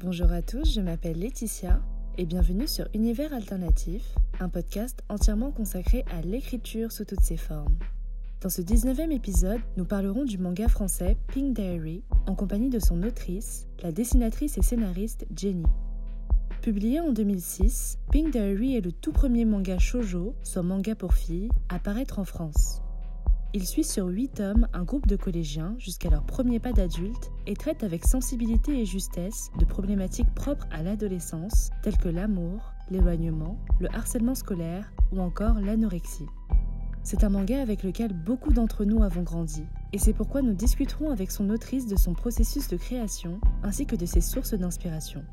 Bonjour à tous, je m'appelle Laetitia et bienvenue sur Univers Alternatif, un podcast entièrement consacré à l'écriture sous toutes ses formes. Dans ce 19e épisode, nous parlerons du manga français Pink Diary en compagnie de son autrice, la dessinatrice et scénariste Jenny. Publié en 2006, Pink Diary est le tout premier manga shoujo, soit manga pour filles, à paraître en France. Il suit sur 8 tomes un groupe de collégiens jusqu'à leur premier pas d'adulte et traite avec sensibilité et justesse de problématiques propres à l'adolescence telles que l'amour, l'éloignement, le harcèlement scolaire ou encore l'anorexie. C'est un manga avec lequel beaucoup d'entre nous avons grandi, et c'est pourquoi nous discuterons avec son autrice de son processus de création ainsi que de ses sources d'inspiration.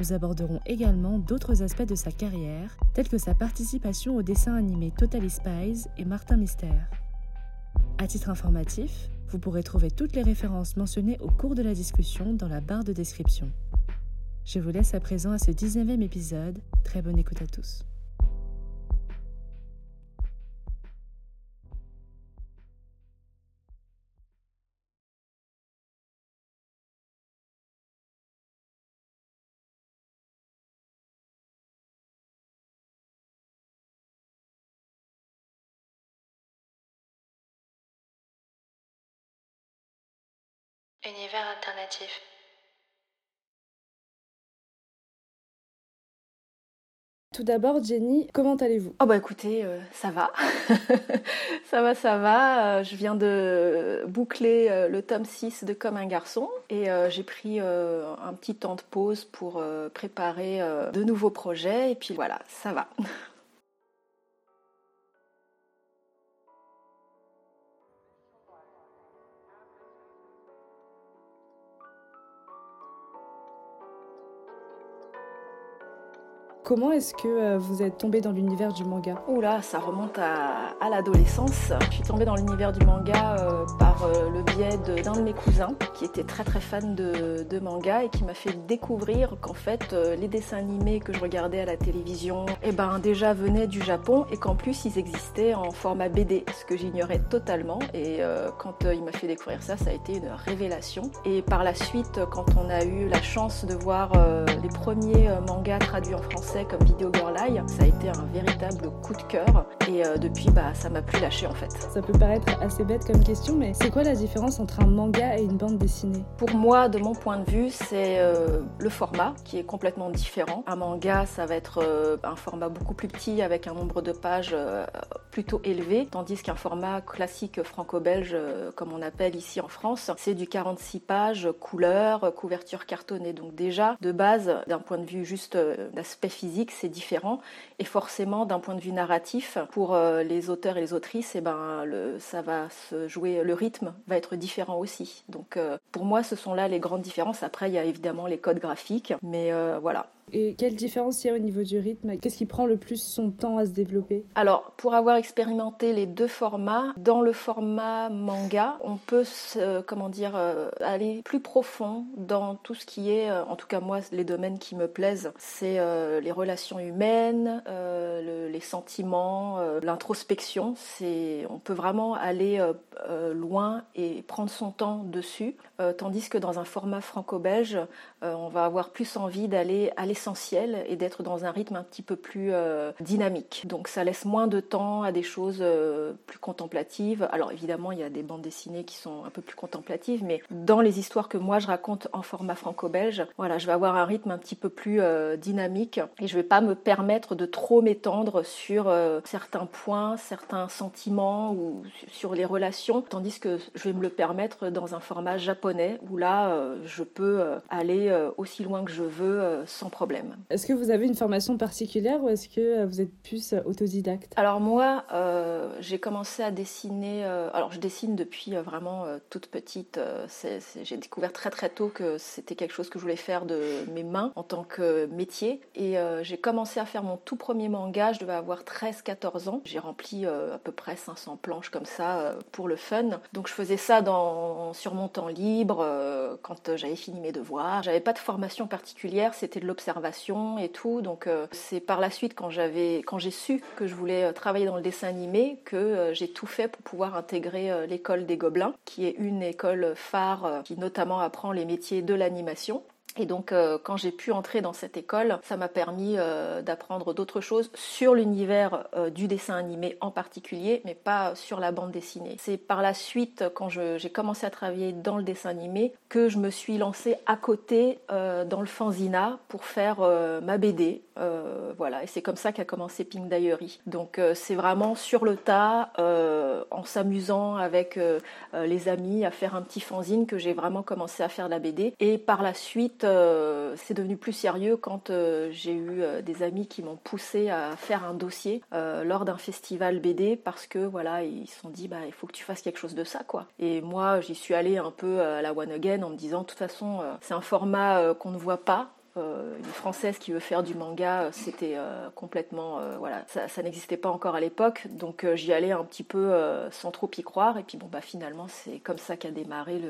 Nous aborderons également d'autres aspects de sa carrière, tels que sa participation au dessin animé Totally Spies et Martin Mystère. À titre informatif, vous pourrez trouver toutes les références mentionnées au cours de la discussion dans la barre de description. Je vous laisse à présent à ce 19e épisode. Très bonne écoute à tous. Univers alternatif. Tout d'abord, Jenny, comment allez-vous? Oh bah écoutez, euh, ça va. ça va, ça va. Euh, je viens de boucler euh, le tome 6 de Comme un garçon et j'ai pris un petit temps de pause pour préparer de nouveaux projets et puis voilà, ça va. Comment est-ce que euh, vous êtes tombé dans l'univers du manga? Oula, ça remonte à, l'adolescence. Je suis tombée dans l'univers du manga euh, par euh, le biais d'un de, mes cousins qui était très très fan de, manga et qui m'a fait découvrir qu'en fait les dessins animés que je regardais à la télévision eh ben, déjà venaient du Japon et qu'en plus ils existaient en format BD, ce que j'ignorais totalement. Et quand il m'a fait découvrir ça, ça a été une révélation. Et par la suite, quand on a eu la chance de voir les premiers mangas traduits en français, comme Video Girl Eye. Ça a été un véritable coup de cœur et euh, depuis bah ça m'a plus lâché en fait. Ça peut paraître assez bête comme question mais c'est quoi la différence entre un manga et une bande dessinée? Pour moi, de mon point de vue, c'est euh, le format qui est complètement différent. Un manga, ça va être euh, un format beaucoup plus petit avec un nombre de pages plutôt élevé, tandis qu'un format classique franco-belge, comme on appelle ici en France, c'est du 46 pages, couleur, couverture cartonnée. Donc déjà, de base, d'un point de vue juste d'aspect physique, c'est différent. Et forcément, d'un point de vue narratif, pour euh, les auteurs et les autrices, et eh ben, ça va se jouer, le rythme va être différent aussi. Donc, euh, pour moi, ce sont là les grandes différences. Après, il y a évidemment les codes graphiques, mais euh, voilà. Et quelle différence il y a au niveau du rythme? Qu'est-ce qui prend le plus son temps à se développer? Alors, pour avoir expérimenté les deux formats, dans le format manga, on peut, comment dire, euh, aller plus profond dans tout ce qui est, euh, en tout cas moi, les domaines qui me plaisent, c'est euh, les relations humaines, les sentiments, l'introspection. On peut vraiment aller loin et prendre son temps dessus, tandis que dans un format franco-belge, on va avoir plus envie d'aller aller essentiel et d'être dans un rythme un petit peu plus euh, dynamique. Donc ça laisse moins de temps à des choses euh, plus contemplatives. Alors évidemment, il y a des bandes dessinées qui sont un peu plus contemplatives, mais dans les histoires que moi je raconte en format franco-belge, voilà, je vais avoir un rythme un petit peu plus euh, dynamique et je vais pas me permettre de trop m'étendre sur certains points, certains sentiments ou sur les relations, tandis que je vais me le permettre dans un format japonais où là, je peux aller aussi loin que je veux sans problème. Est-ce que vous avez une formation particulière ou est-ce que euh, vous êtes plus euh, autodidacte? Alors moi, euh, j'ai commencé à dessiner. alors je dessine depuis vraiment toute petite. j'ai découvert très très tôt que c'était quelque chose que je voulais faire de mes mains en tant que métier. Et j'ai commencé à faire mon tout premier manga. Je devais avoir 13-14 ans. J'ai rempli à peu près 500 planches comme ça pour le fun. Donc je faisais ça dans, sur mon temps libre quand j'avais fini mes devoirs. J'avais pas de formation particulière. C'était de l'observation et tout. Donc euh, c'est par la suite quand quand j'ai su que je voulais euh, travailler dans le dessin animé que euh, j'ai tout fait pour pouvoir intégrer l'école des Gobelins, qui est une école phare qui notamment apprend les métiers de l'animation. Et donc, euh, quand j'ai pu entrer dans cette école, ça m'a permis euh, d'apprendre d'autres choses sur l'univers euh, du dessin animé en particulier, mais pas sur la bande dessinée. C'est par la suite, quand j'ai commencé à travailler dans le dessin animé, que je me suis lancée à côté dans le fanzina pour faire ma BD. voilà, et c'est comme ça qu'a commencé Pink Diary. Donc, c'est vraiment sur le tas, en s'amusant avec les amis à faire un petit fanzine que j'ai vraiment commencé à faire la BD. Et par la suite, euh, c'est devenu plus sérieux quand euh, j'ai eu euh, des amis qui m'ont poussé à faire un dossier lors d'un festival BD parce que voilà, ils se sont dit bah il faut que tu fasses quelque chose de ça quoi. Et moi, j'y suis allée un peu à la one again en me disant de toute façon, c'est un format qu'on ne voit pas une française qui veut faire du manga, euh, c'était euh, complètement voilà, ça, n'existait pas encore à l'époque, donc j'y allais un petit peu sans trop y croire. Et puis bon bah finalement c'est comme ça qu'a démarré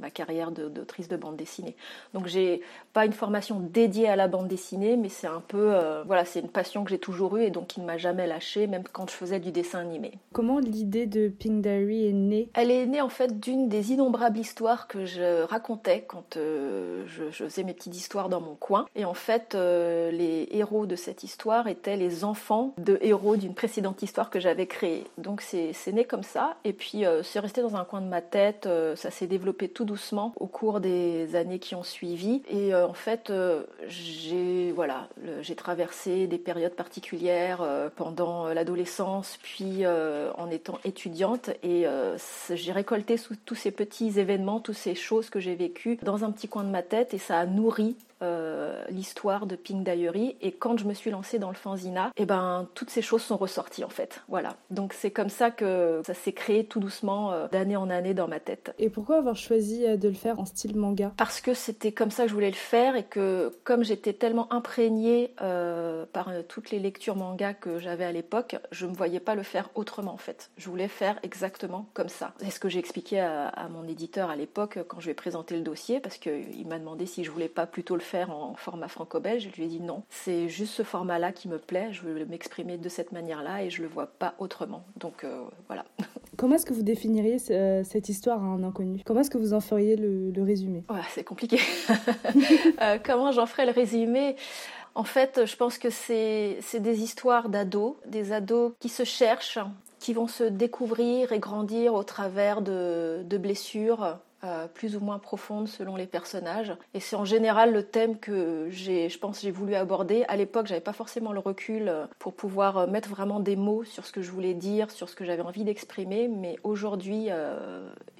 ma carrière d'autrice de, bande dessinée. Donc j'ai pas une formation dédiée à la bande dessinée, mais c'est un peu voilà, c'est une passion que j'ai toujours eue et donc qui ne m'a jamais lâchée, même quand je faisais du dessin animé. Comment l'idée de Pink Diary est née? Elle est née en fait d'une des innombrables histoires que je racontais quand je, je faisais mes petites histoires dans mon coin et en fait, euh, les héros de cette histoire étaient les enfants de héros d'une précédente histoire que j'avais créée. Donc c'est né comme ça. Et puis euh, c'est resté dans un coin de ma tête. Euh, ça s'est développé tout doucement au cours des années qui ont suivi. Et en fait, j'ai voilà, j'ai traversé des périodes particulières pendant l'adolescence, puis en étant étudiante. Et j'ai récolté tous ces petits événements, toutes ces choses que j'ai vécues dans un petit coin de ma tête. Et ça a nourri euh, l'histoire de Pink Diary et quand je me suis lancée dans le fanzina, et eh ben toutes ces choses sont ressorties en fait. Voilà. Donc c'est comme ça que ça s'est créé tout doucement euh, d'année en année dans ma tête. Et pourquoi avoir choisi euh, de le faire en style manga? Parce que c'était comme ça que je voulais le faire et que comme j'étais tellement imprégnée par toutes les lectures manga que j'avais à l'époque, je ne me voyais pas le faire autrement en fait. Je voulais faire exactement comme ça. C'est ce que j'ai expliqué à, à, mon éditeur à l'époque quand je lui ai présenté le dossier parce qu'il m'a demandé si je voulais pas plutôt le faire en format franco-belge. Je lui ai dit non, c'est juste ce format-là qui me plaît, je veux m'exprimer de cette manière-là et je le vois pas autrement. Donc euh, voilà. Comment est-ce que vous définiriez euh, cette histoire à un inconnu? Comment est-ce que vous en feriez le, résumé? C'est compliqué. Euh, comment j'en ferais le résumé? En fait, je pense que c'est des histoires d'ados, des ados qui se cherchent, qui vont se découvrir et grandir au travers de, de blessures, euh, plus ou moins profonde selon les personnages. Et c'est en général le thème que j'ai, je pense, j'ai voulu aborder. À l'époque, j'avais pas forcément le recul euh, pour pouvoir euh, mettre vraiment des mots sur ce que je voulais dire, sur ce que j'avais envie d'exprimer. Mais aujourd'hui,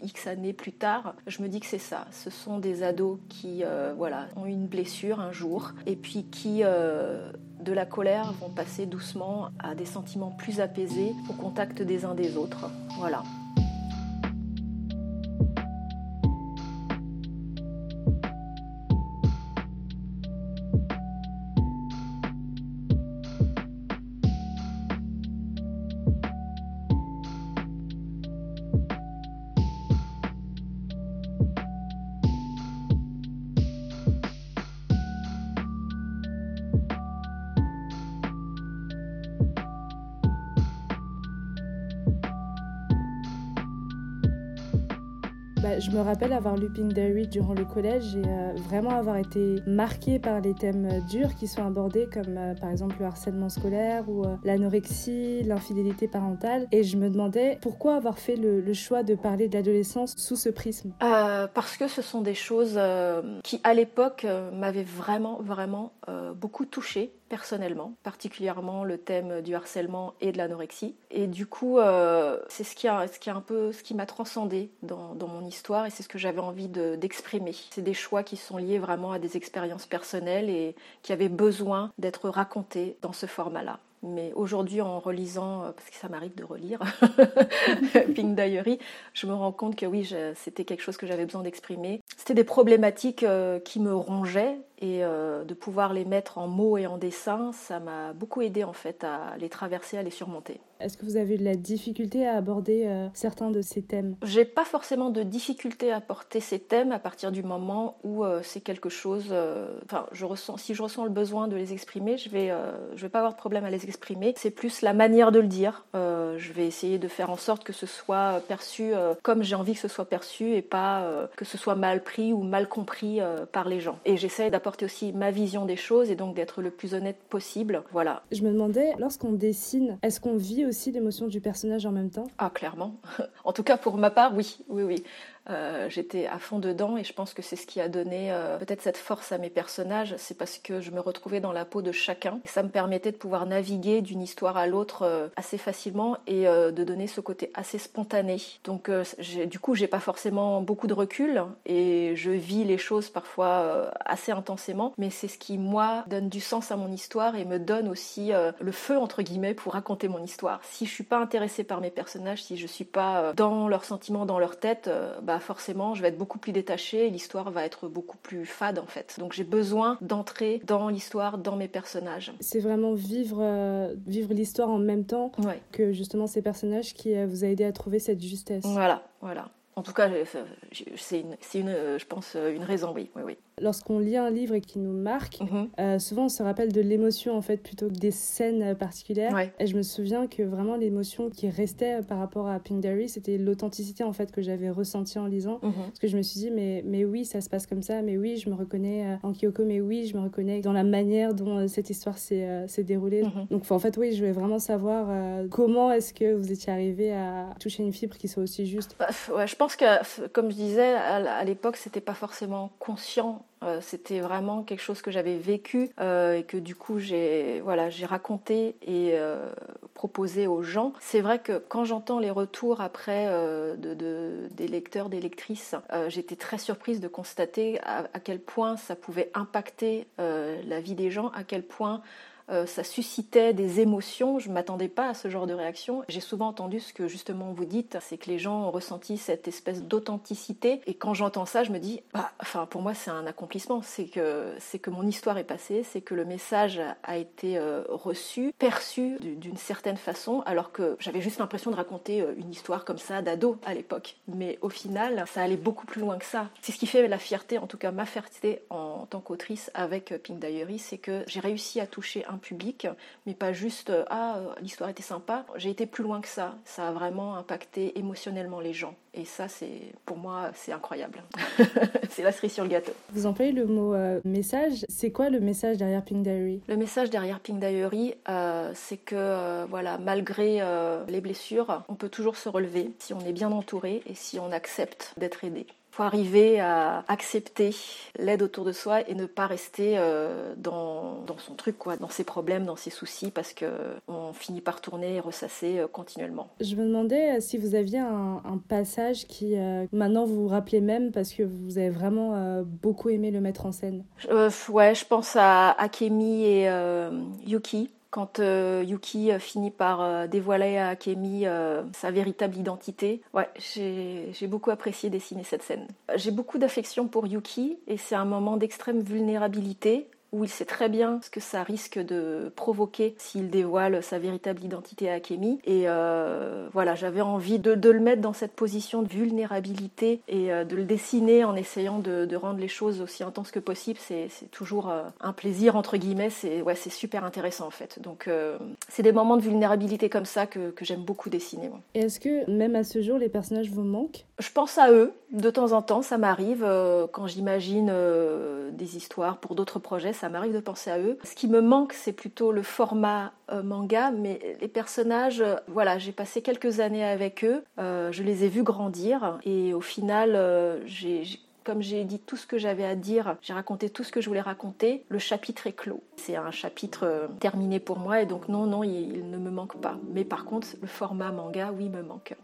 X années plus tard, je me dis que c'est ça. Ce sont des ados qui, voilà, ont une blessure un jour et puis qui de la colère vont passer doucement à des sentiments plus apaisés au contact des uns des autres. Voilà. Je me rappelle avoir lu Pink Diary durant le collège et euh, vraiment avoir été marquée par les thèmes durs qui sont abordés, comme euh, par exemple le harcèlement scolaire ou euh, l'anorexie, l'infidélité parentale. Et je me demandais pourquoi avoir fait le, choix de parler de l'adolescence sous ce prisme. parce que ce sont des choses qui, à l'époque, m'avaient vraiment, vraiment beaucoup touchée personnellement, particulièrement le thème du harcèlement et de l'anorexie. Et du coup, euh, c'est ce qui m'a transcendé dans, dans, mon histoire et c'est ce que j'avais envie d'exprimer. c'est des choix qui sont liés vraiment à des expériences personnelles et qui avaient besoin d'être racontés dans ce format-là. Mais aujourd'hui, en relisant, euh, parce que ça m'arrive de relire Pink Diary, je me rends compte que oui, c'était quelque chose que j'avais besoin d'exprimer. C'était des problématiques euh, qui me rongeaient et euh, de pouvoir les mettre en mots et en dessin, ça m'a beaucoup aidé en fait à les traverser, à les surmonter. Est-ce que vous avez eu de la difficulté à aborder euh, certains de ces thèmes? J'ai pas forcément de difficulté à porter ces thèmes à partir du moment où euh, c'est quelque chose. Enfin, je ressens, si je ressens le besoin de les exprimer, je vais, je vais pas avoir de problème à les exprimer. C'est plus la manière de le dire. je vais essayer de faire en sorte que ce soit perçu comme j'ai envie que ce soit perçu et pas que ce soit mal pris ou mal compris par les gens. Et j'essaie d'apporter aussi ma vision des choses et donc d'être le plus honnête possible. Voilà. Je me demandais, lorsqu'on dessine, est-ce qu'on vit aussi l'émotion du personnage en même temps? Ah, clairement. en tout cas, pour ma part, oui, oui, oui. Euh, j'étais à fond dedans et je pense que c'est ce qui a donné euh, peut-être cette force à mes personnages. C'est parce que je me retrouvais dans la peau de chacun. ça me permettait de pouvoir naviguer d'une histoire à l'autre euh, assez facilement et de donner ce côté assez spontané. Donc du coup, j'ai pas forcément beaucoup de recul et je vis les choses parfois assez intensément. Mais c'est ce qui moi donne du sens à mon histoire et me donne aussi le feu entre guillemets pour raconter mon histoire. Si je suis pas intéressée par mes personnages, si je suis pas dans leurs sentiments, dans leur tête, bah bah, forcément je vais être beaucoup plus détachée et l'histoire va être beaucoup plus fade en fait. Donc j'ai besoin d'entrer dans l'histoire, dans mes personnages. C'est vraiment vivre, euh, vivre l'histoire en même temps que justement ces personnages qui euh, vous a aidé à trouver cette justesse. Voilà, voilà. En tout cas, c'est une, une, euh, je pense, une raison, oui, oui, oui. Lorsqu'on lit un livre et qui nous marque, mhm. euh, souvent on se rappelle de l'émotion en fait plutôt que des scènes particulières. Et je me souviens que vraiment l'émotion qui restait par rapport à Pink Diary, c'était l'authenticité en fait que j'avais ressenti en lisant. Mhm. Parce que je me suis dit mais mais oui ça se passe comme ça, mais oui je me reconnais euh, en Kyoko, mais oui je me reconnais dans la manière dont euh, cette histoire s'est déroulée. Mhm. Donc en fait oui je voulais vraiment savoir comment est-ce que vous étiez arrivé à toucher une fibre qui soit aussi juste. Bah, ouais, je pense que comme je disais à l'époque c'était pas forcément conscient euh, c'était vraiment quelque chose que j'avais vécu euh, et que du coup j'ai voilà raconté et euh, proposé aux gens. C'est vrai que quand j'entends les retours après de, des lecteurs, des lectrices, j'étais très surprise de constater à, quel point ça pouvait impacter la vie des gens, à quel point euh, ça suscitait des émotions. Je ne m'attendais pas à ce genre de réaction. J'ai souvent entendu ce que justement vous dites, c'est que les gens ont ressenti cette espèce d'authenticité. Et quand j'entends ça, je me dis, bah, enfin, pour moi, c'est un accomplissement. C'est que, c'est que mon histoire est passée, c'est que le message a été euh, reçu, perçu d'une certaine façon, alors que j'avais juste l'impression de raconter euh, une histoire comme ça d'ado à l'époque. Mais au final, ça allait beaucoup plus loin que ça. C'est ce qui fait la fierté, en tout cas ma fierté en tant qu'autrice avec Pink Diary, c'est que j'ai réussi à toucher un public, mais pas juste euh, ah l'histoire était sympa. J'ai été plus loin que ça. Ça a vraiment impacté émotionnellement les gens. Et ça, c'est pour moi, c'est incroyable. c'est la cerise sur le gâteau. Vous employez le mot euh, message. C'est quoi le message derrière Pink Diary? Le message derrière Pink Diary, euh, c'est que voilà, malgré les blessures, on peut toujours se relever si on est bien entouré et si on accepte d'être aidé faut arriver à accepter l'aide autour de soi et ne pas rester euh, dans, dans, son truc, quoi, dans ses problèmes, dans ses soucis, parce que on finit par tourner et ressasser euh, continuellement. Je me demandais euh, si vous aviez un, passage qui maintenant vous vous rappelez même parce que vous avez vraiment beaucoup aimé le mettre en scène. ouais, je pense à Akemi et Yuki quand euh, Yuki euh, finit par euh, dévoiler à Akemi sa véritable identité. Ouais, j'ai beaucoup apprécié dessiner cette scène. J'ai beaucoup d'affection pour Yuki et c'est un moment d'extrême vulnérabilité où il sait très bien ce que ça risque de provoquer s'il dévoile sa véritable identité à Akemi. Et euh, voilà, j'avais envie de, le mettre dans cette position de vulnérabilité et euh, de le dessiner en essayant de, rendre les choses aussi intenses que possible. C'est toujours euh, un plaisir, entre guillemets. C'est ouais, super intéressant en fait. Donc c'est des moments de vulnérabilité comme ça que, que j'aime beaucoup dessiner. Et est-ce que même à ce jour, les personnages vous manquent? Je pense à eux de temps en temps. Ça m'arrive quand j'imagine des histoires pour d'autres projets ça m'arrive de penser à eux. Ce qui me manque, c'est plutôt le format euh, manga, mais les personnages, euh, voilà, j'ai passé quelques années avec eux, euh, je les ai vus grandir, et au final, comme j'ai dit tout ce que j'avais à dire, j'ai raconté tout ce que je voulais raconter, le chapitre est clos. C'est un chapitre terminé pour moi et donc non, non, il, ne me manque pas. Mais par contre, le format manga, oui, me manque.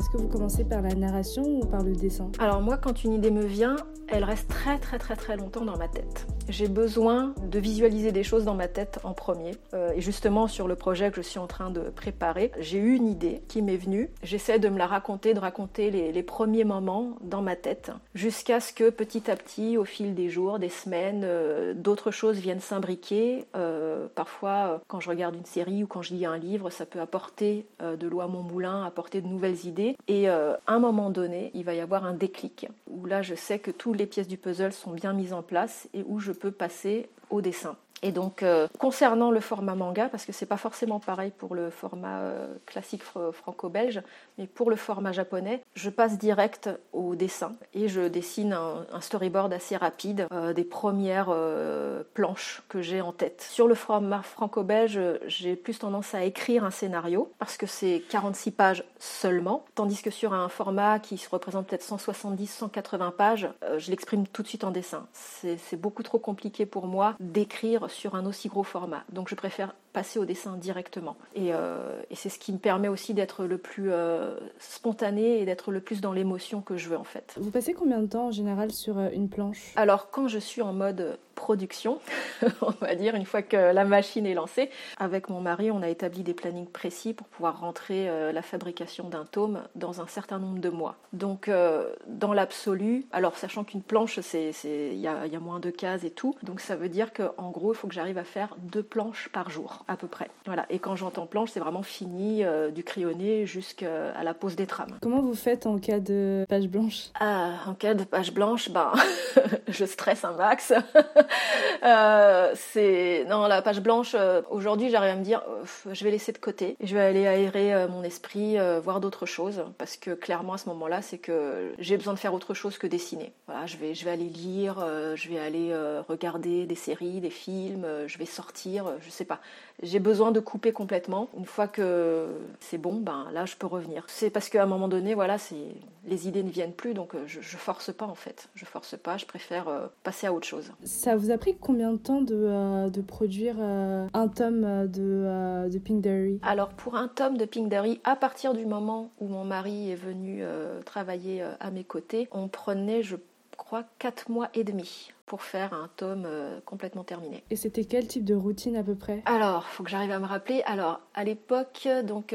Est-ce que vous commencez par la narration ou par le dessin? Alors moi, quand une idée me vient, elle reste très très très très longtemps dans ma tête. J'ai besoin de visualiser des choses dans ma tête en premier. Euh, et justement, sur le projet que je suis en train de préparer, j'ai eu une idée qui m'est venue. J'essaie de me la raconter, de raconter les, premiers moments dans ma tête, jusqu'à ce que petit à petit, au fil des jours, des semaines, euh, d'autres choses viennent s'imbriquer. Euh, parfois, quand je regarde une série ou quand je lis un livre, ça peut apporter de l'eau à mon moulin, apporter de nouvelles idées. Et à un moment donné, il va y avoir un déclic, où là, je sais que toutes les pièces du puzzle sont bien mises en place et où je peux passer au dessin. Et donc, euh, concernant le format manga, parce que c'est pas forcément pareil pour le format euh, classique franco-belge, mais pour le format japonais, je passe direct au dessin et je dessine un, storyboard assez rapide euh, des premières planches que j'ai en tête. Sur le format franco-belge, j'ai plus tendance à écrire un scénario parce que c'est 46 pages seulement, tandis que sur un format qui se représente peut-être 170-180 pages, je l'exprime tout de suite en dessin. C'est beaucoup trop compliqué pour moi d'écrire sur un aussi gros format. Donc je préfère passer au dessin directement. Et, euh, c'est ce qui me permet aussi d'être le plus euh, spontané et d'être le plus dans l'émotion que je veux en fait. Vous passez combien de temps en général sur euh, une planche? Alors quand je suis en mode production, on va dire, une fois que la machine est lancée. Avec mon mari, on a établi des plannings précis pour pouvoir rentrer euh, la fabrication d'un tome dans un certain nombre de mois. Donc, dans l'absolu, alors sachant qu'une planche, il y y a, moins de cases et tout, donc ça veut dire qu'en gros, il faut que j'arrive à faire deux planches par jour, à peu près. Voilà. Et quand j'entends planche, c'est vraiment fini, euh, du crayonné jusqu'à la pose des trames. Comment vous faites en cas de page blanche? Ah, En cas de page blanche, ben, je stresse un max. Euh, c'est non la page blanche. Euh, aujourd'hui, j'arrive à me dire, euh, je vais laisser de côté. Je vais aller aérer mon esprit, voir d'autres choses, parce que clairement à ce moment-là, c'est que j'ai besoin de faire autre chose que dessiner. Voilà, je vais, je vais aller lire, je vais aller regarder des séries, des films, je vais sortir, je sais pas. J'ai besoin de couper complètement. Une fois que c'est bon, ben là, je peux revenir. C'est parce qu'à un moment donné, voilà, les idées ne viennent plus, donc je, je force pas en fait. Je force pas, je préfère passer à autre chose. Ça vous a pris combien de temps de, euh, de produire euh, un tome euh, de, de Pink Diary? Alors pour un tome de Pink Diary, à partir du moment où mon mari est venu travailler à mes côtés, on prenait, je crois, 4 mois et demi pour faire un tome complètement terminé. Et c'était quel type de routine à peu près? Alors, faut que j'arrive à me rappeler. Alors, à l'époque, donc,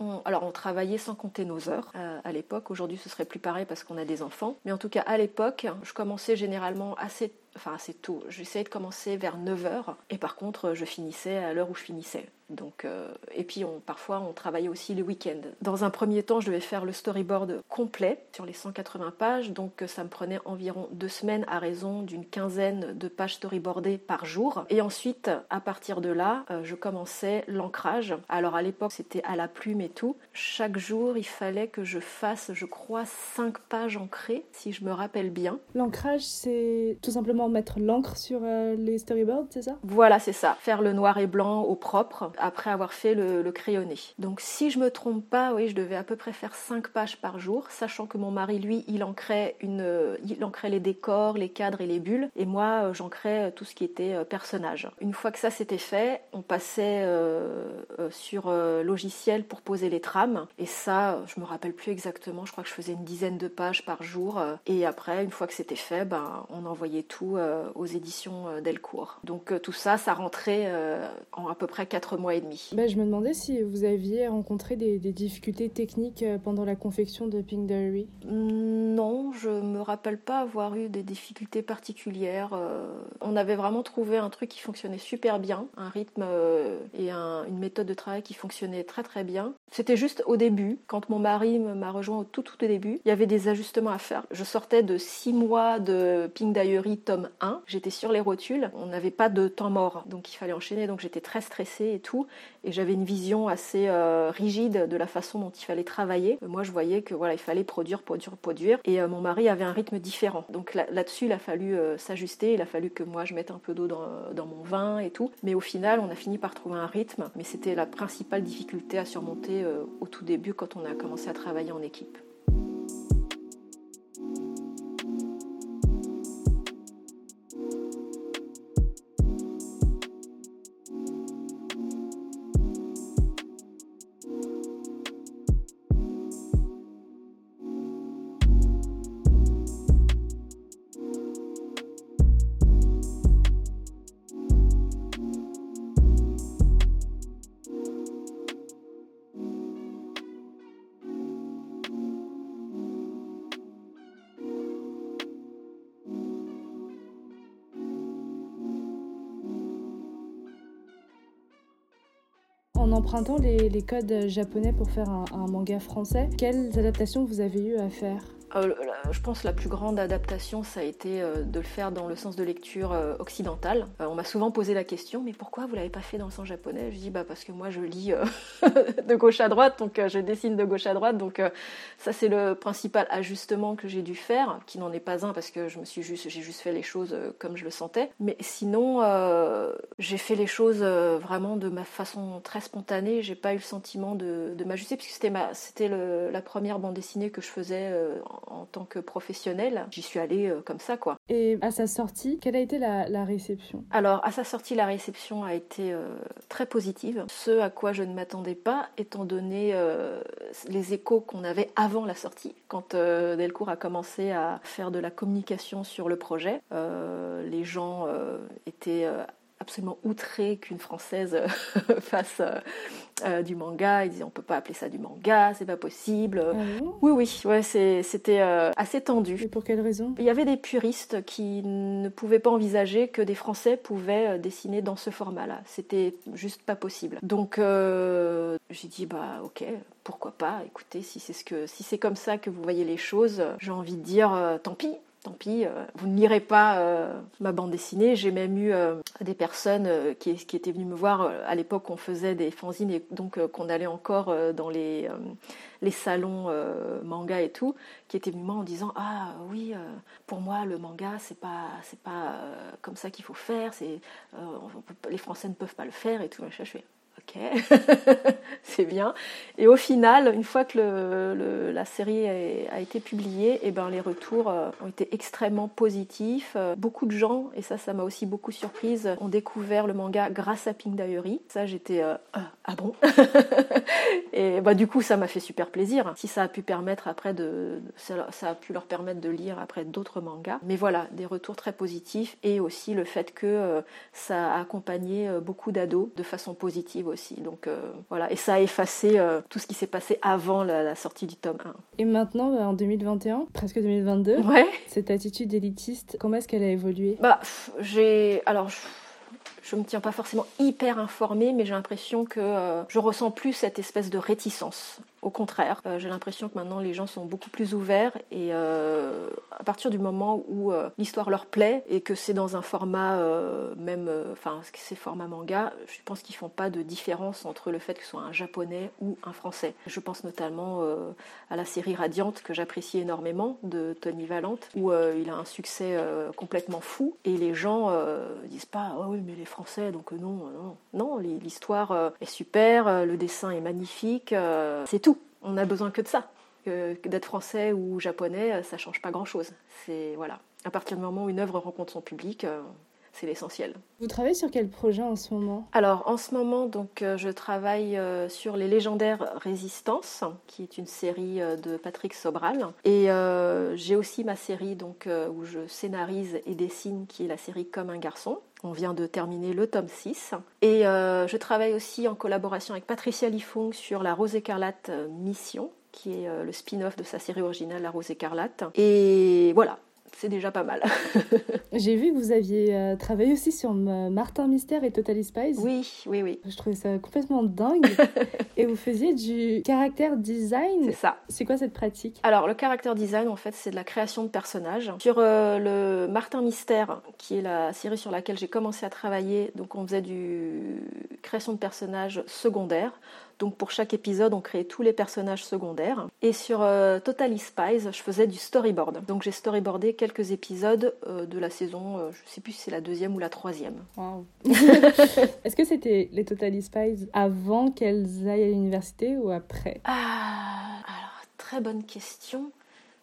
on, alors on travaillait sans compter nos heures. à l'époque, aujourd'hui, ce serait plus pareil parce qu'on a des enfants. Mais en tout cas, à l'époque, je commençais généralement assez enfin assez tôt. J'essayais de commencer vers 9h et par contre je finissais à l'heure où je finissais. Donc, euh, et puis on, parfois on travaillait aussi les week-ends. Dans un premier temps, je devais faire le storyboard complet sur les 180 pages, donc ça me prenait environ deux semaines à raison d'une quinzaine de pages storyboardées par jour. Et ensuite, à partir de là, euh, je commençais l'ancrage. Alors à l'époque, c'était à la plume et tout. Chaque jour, il fallait que je fasse, je crois, 5 pages ancrées, si je me rappelle bien. L'ancrage, c'est tout simplement mettre l'encre sur euh, les storyboards, c'est ça? Voilà, c'est ça. Faire le noir et blanc au propre après avoir fait le, crayonné. Donc si je me trompe pas, oui, je devais à peu près faire 5 pages par jour, sachant que mon mari, lui, il ancrait, une, il ancrait les décors, les cadres et les bulles, et moi, euh, j'ancrais euh, tout ce qui était euh, personnage. Une fois que ça s'était fait, on passait sur logiciel pour poser les trames, et ça, je me rappelle plus exactement, je crois que je faisais une dizaine de pages par jour, et après, une fois que c'était fait, ben, on envoyait tout aux éditions Delcourt. Donc tout ça, ça rentrait en à peu près 4 mois et demi. Bah, je me demandais si vous aviez rencontré des, difficultés techniques pendant la confection de Pink Diary. Non, je me rappelle pas avoir eu des difficultés particulières. Euh. On avait vraiment trouvé un truc qui fonctionnait super bien, un rythme euh, et une méthode de travail qui fonctionnait très très bien. C'était juste au début, quand mon mari m'a rejoint au tout tout début, il y avait des ajustements à faire. Je sortais de six mois de Pink Diary tome 1, j'étais sur les rotules, on n'avait pas de temps mort, donc il fallait enchaîner, donc j'étais très stressée et tout. Et j'avais une vision assez euh, rigide de la façon dont il fallait travailler. Moi, je voyais que voilà, il fallait produire, produire, produire. Et mon mari avait un rythme différent. Donc là-dessus, il a fallu s'ajuster. Il a fallu que moi, je mette un peu d'eau dans, dans, mon vin et tout. Mais au final, on a fini par trouver un rythme. Mais c'était la principale difficulté à surmonter au tout début quand on a commencé à travailler en équipe. Empruntant les, codes japonais pour faire un, un manga français, quelles adaptations vous avez eu à faire? Euh, je pense que la plus grande adaptation, ça a été euh, de le faire dans le sens de lecture euh, occidental. on m'a souvent posé la question, mais pourquoi vous l'avez pas fait dans le sens japonais? Je dis bah parce que moi je lis de gauche à droite, donc je dessine de gauche à droite, donc ça c'est le principal ajustement que j'ai dû faire, qui n'en est pas un parce que je me suis juste, j'ai juste fait les choses comme je le sentais. Mais sinon, j'ai fait les choses vraiment de ma façon très spontanée. J'ai pas eu le sentiment de, m'ajuster puisque c'était c'était la première bande dessinée que je faisais en tant que professionnelle. J'y suis allée euh, comme ça, quoi. Et à sa sortie, quelle a été la, réception? Alors, à sa sortie, la réception a été euh, très positive. Ce à quoi je ne m'attendais pas, étant donné euh, les échos qu'on avait avant la sortie, quand Delcourt a commencé à faire de la communication sur le projet. les gens étaient absolument outré qu'une française euh, fasse euh, euh, du manga. Ils disaient on peut pas appeler ça du manga, c'est pas possible. Ah oui, oui, ouais, c'était assez tendu. Et pour quelle raison? Il y avait des puristes qui ne pouvaient pas envisager que des Français pouvaient dessiner dans ce format-là. C'était juste pas possible. Donc j'ai dit bah ok, pourquoi pas? Écoutez, si c'est ce que si c'est comme ça que vous voyez les choses, j'ai envie de dire tant pis tant pis, euh, vous ne lirez pas euh, ma bande dessinée. J'ai même eu euh, des personnes qui, étaient venues me voir à l'époque on faisait des fanzines et donc qu'on allait encore dans les, les salons manga et tout, qui étaient venues me voir en disant ah oui pour moi le manga c'est pas c'est pas comme ça qu'il faut faire, c'est les Français ne peuvent pas le faire et tout. Je fais ok, c'est bien. Et au final, une fois que la série a, été publiée, et eh ben, les retours euh, ont été extrêmement positifs. Euh, beaucoup de gens, et ça, ça m'a aussi beaucoup surprise, ont découvert le manga grâce à Pink Diary. Ça, j'étais euh, ah bon? Et bah, du coup, ça m'a fait super plaisir. Si ça a pu permettre après de, ça, a pu leur permettre de lire après d'autres mangas. Mais voilà, des retours très positifs et aussi le fait que ça a accompagné beaucoup d'ados de façon positive aussi. Donc euh, voilà, et ça a effacé euh, tout ce qui s'est passé avant la, sortie du tome 1. Et maintenant, bah, en 2021, presque 2022, ouais. cette attitude élitiste, comment est-ce qu'elle a évolué? Bah, j'ai alors. Je ne me tiens pas forcément hyper informée, mais j'ai l'impression que euh, je ressens plus cette espèce de réticence au contraire, euh, j'ai l'impression que maintenant les gens sont beaucoup plus ouverts et euh, à partir du moment où euh, l'histoire leur plaît et que c'est dans un format même, enfin c'est format manga, je pense qu'ils font pas de différence entre le fait que ce soit un japonais ou un français. Je pense notamment à la série Radiante que j'apprécie énormément de Tony Valente où il a un succès complètement fou et les gens disent pas oh oui mais les français donc non non non l'histoire est super, le dessin est magnifique, c'est tout on a besoin que de ça. D'être français ou japonais, ça change pas grand chose. C'est voilà. À partir du moment où une œuvre rencontre son public, euh, c'est l'essentiel. Vous travaillez sur quel projet en ce moment? Alors en ce moment, donc, euh, je travaille euh, sur les légendaires Résistance, qui est une série de Patrick Sobral, et j'ai aussi ma série donc où je scénarise et dessine, qui est la série Comme un garçon. On vient de terminer le tome 6. Et euh, je travaille aussi en collaboration avec Patricia Lifong sur La Rose écarlate euh, Mission, qui est euh, le spin-off de sa série originale La Rose écarlate. Et voilà, c'est déjà pas mal. J'ai vu que vous aviez euh, travaillé aussi sur Martin Mystère et Totally Spies. Oui, oui, oui. Je trouvais ça complètement dingue. et vous faisiez du caractère design. C'est ça. C'est quoi cette pratique? Alors, le caractère design, en fait, c'est de la création de personnages. Sur euh, le Martin Mystère, qui est la série sur laquelle j'ai commencé à travailler, donc on faisait du création de personnages secondaires. Donc pour chaque épisode, on créait tous les personnages secondaires. Et sur euh, Totally Spies, je faisais du storyboard. Donc j'ai storyboardé quelques épisodes euh, de la saison, euh, je ne sais plus si c'est la deuxième ou la troisième. Wow. Est-ce que c'était les Totally Spies avant qu'elles aillent à l'université ou après? Ah, alors très bonne question.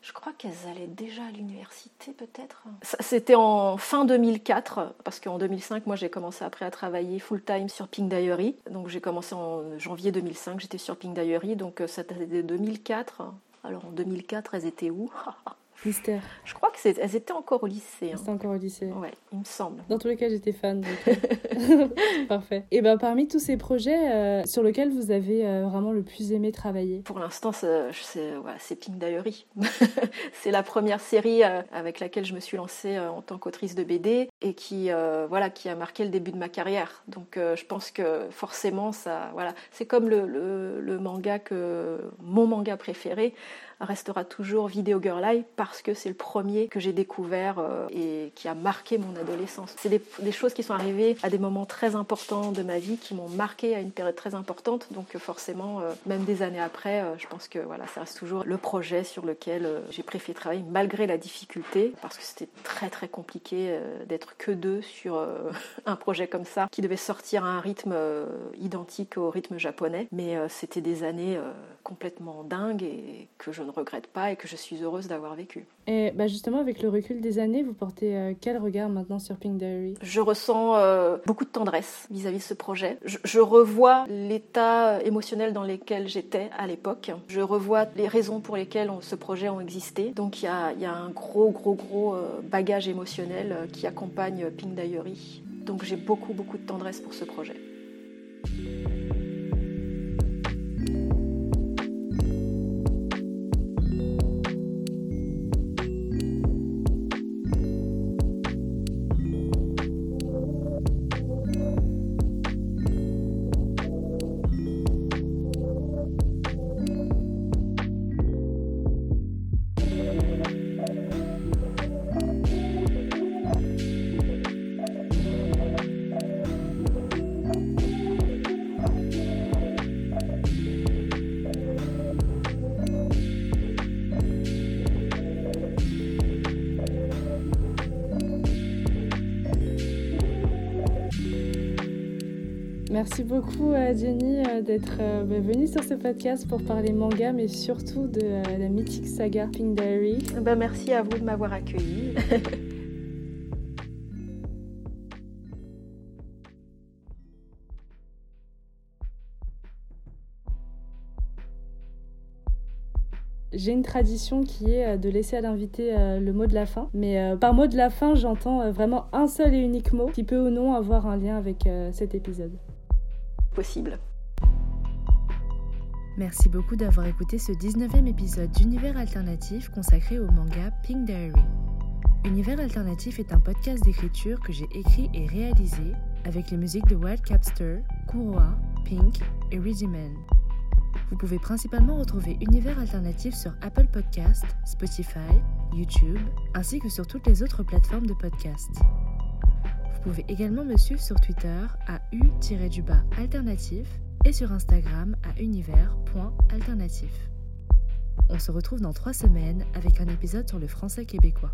Je crois qu'elles allaient déjà à l'université peut-être. C'était en fin 2004, parce qu'en 2005, moi j'ai commencé après à travailler full-time sur Pink Diary. Donc j'ai commencé en janvier 2005, j'étais sur Pink Diary, donc ça datait de 2004. Alors en 2004, elles étaient où? Mystère. Je crois qu'elles étaient encore au lycée. Hein. encore au lycée. Ouais, il me semble. Dans tous les cas, j'étais fan. Euh, parfait. Et ben parmi tous ces projets euh, sur lesquels vous avez euh, vraiment le plus aimé travailler? Pour l'instant, c'est voilà, Pink Diary. c'est la première série avec laquelle je me suis lancée en tant qu'autrice de BD et qui voilà qui a marqué le début de ma carrière. Donc je pense que forcément ça voilà, c'est comme le, le, le manga que mon manga préféré restera toujours Video Girl Eye parce que c'est le premier que j'ai découvert euh, et qui a marqué mon adolescence. C'est des, choses qui sont arrivées à des moments très importants de ma vie, qui m'ont marqué à une période très importante. Donc euh, forcément, euh, même des années après, je pense que voilà, ça reste toujours le projet sur lequel j'ai préféré travailler malgré la difficulté, parce que c'était très très compliqué d'être que deux sur un projet comme ça, qui devait sortir à un rythme identique au rythme japonais. Mais c'était des années complètement dingues et que je ne regrette pas et que je suis heureuse d'avoir vécu. Et bah justement, avec le recul des années, vous portez euh, quel regard maintenant sur Pink Diary? Je ressens euh, beaucoup de tendresse vis-à-vis de ce projet. Je, revois l'état émotionnel dans lequel j'étais à l'époque. Je revois les raisons pour lesquelles ce projet a existé. Donc il y a, y a, un gros, gros, gros euh, bagage émotionnel qui accompagne Pink Diary. Donc j'ai beaucoup, beaucoup de tendresse pour ce projet. Merci beaucoup euh, Jenny euh, d'être euh, bah, venue sur ce podcast pour parler manga, mais surtout de la mythique saga Pink Diary. Bah, merci à vous de m'avoir accueilli. J'ai une tradition qui est de laisser à l'invité le mot de la fin. Mais par mot de la fin, j'entends vraiment un seul et unique mot qui peut ou non avoir un lien avec cet épisode Merci beaucoup d'avoir écouté ce 19e épisode d'Univers Alternatif consacré au manga Pink Diary. Univers Alternatif est un podcast d'écriture que j'ai écrit et réalisé avec les musiques de Wild Capster, Kuroa, Pink et Man. Vous pouvez principalement retrouver Univers Alternatif sur Apple Podcasts, Spotify, YouTube, ainsi que sur toutes les autres plateformes de podcast. Vous pouvez également me suivre sur Twitter à u-alternatif et sur Instagram à univers.alternatif. On se retrouve dans trois semaines avec un épisode sur le français québécois.